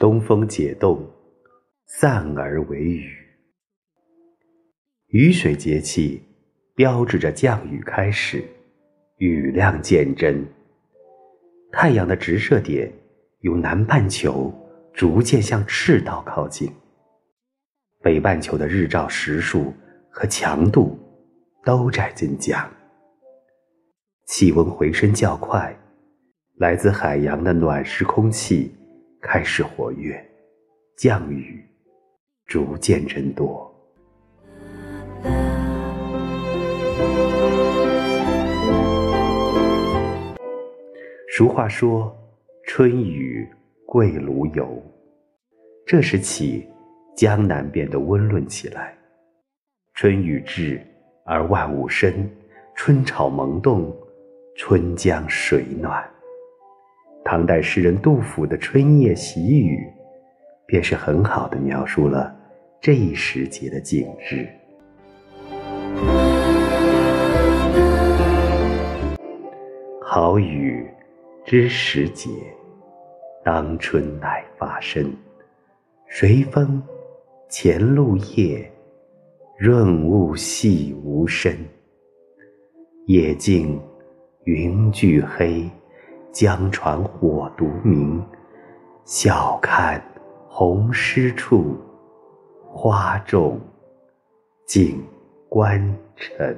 东风解冻，散而为雨。雨水节气，标志着降雨开始，雨量渐增。太阳的直射点由南半球逐渐向赤道靠近，北半球的日照时数和强度都在增加，气温回升较快，来自海洋的暖湿空气开始活跃，降雨逐渐增多。俗话说：“春雨贵如油。”这时起，江南变得温润起来。春雨至而万物生，春草萌动，春江水暖。唐代诗人杜甫的《春夜喜雨》，便是很好的描述了这一时节的景致。好雨知时节，当春乃发生。随风潜入夜，润物细无声。夜静云俱黑，江船火独明。晓看红湿处，花重锦官城。